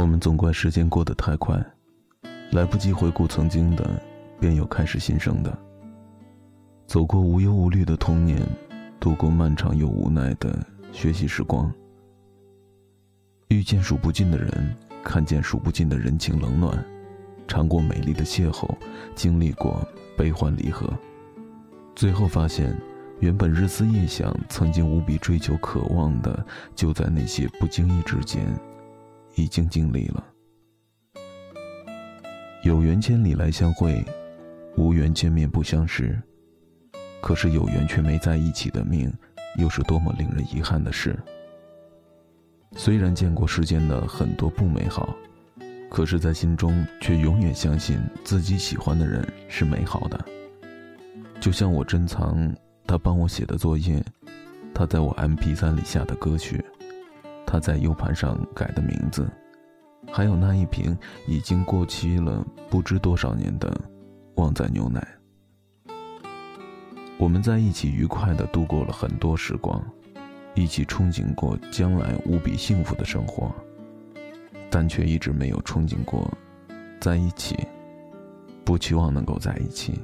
我们总怪时间过得太快，来不及回顾曾经的，便又开始新生的。走过无忧无虑的童年，度过漫长又无奈的学习时光。遇见数不尽的人，看见数不尽的人情冷暖，尝过美丽的邂逅，经历过悲欢离合，最后发现，原本日思夜想、曾经无比追求渴望的，就在那些不经意之间。已经尽力了。有缘千里来相会，无缘见面不相识。可是有缘却没在一起的命，又是多么令人遗憾的事。虽然见过世间的很多不美好，可是，在心中却永远相信自己喜欢的人是美好的。就像我珍藏他帮我写的作业，他在我 MP3 里下的歌曲。他在 U 盘上改的名字，还有那一瓶已经过期了不知多少年的旺仔牛奶。我们在一起愉快的度过了很多时光，一起憧憬过将来无比幸福的生活，但却一直没有憧憬过在一起，不期望能够在一起，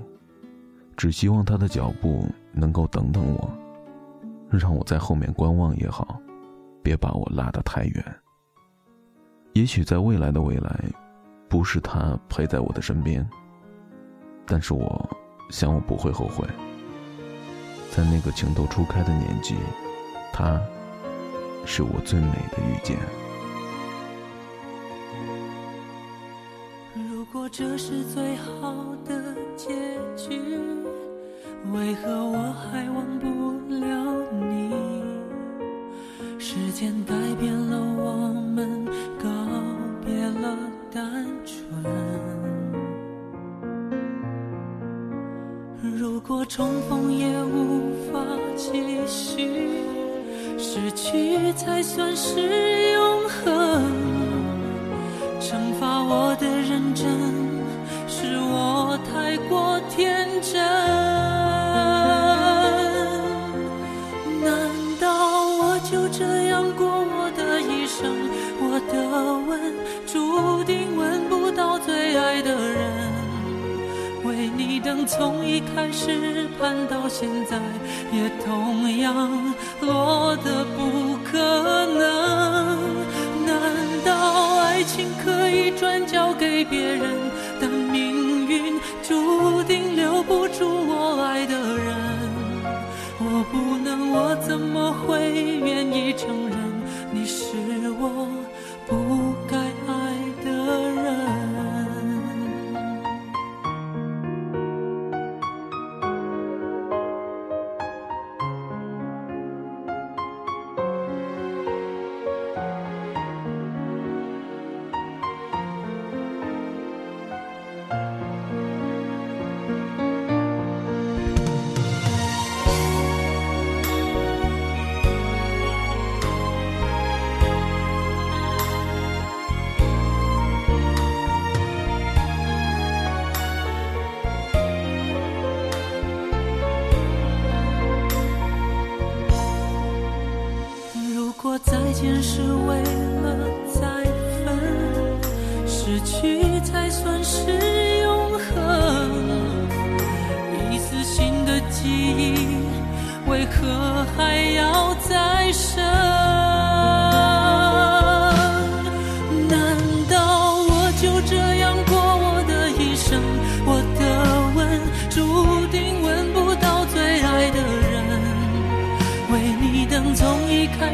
只希望他的脚步能够等等我，让我在后面观望也好。别把我拉得太远。也许在未来的未来，不是他陪在我的身边，但是我想我不会后悔。在那个情窦初开的年纪，他是我最美的遇见。如果这是最好的结局，为何我还忘间改变了我们，告别了单纯。如果重逢也无法继续，失去才算是永恒。惩罚我的认真，是我太过天真。注定吻不到最爱的人，为你等从一开始盼到现在，也同样落得不可能。难道爱情可以转交给别人，说再见是为了再分，失去才算是永恒。一次新的记忆，为何还要再生？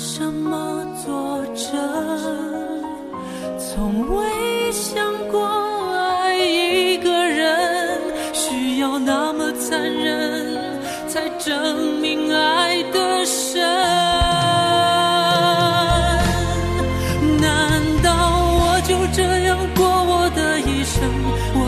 什么作证？从未想过爱一个人需要那么残忍，才证明爱的深。难道我就这样过我的一生，我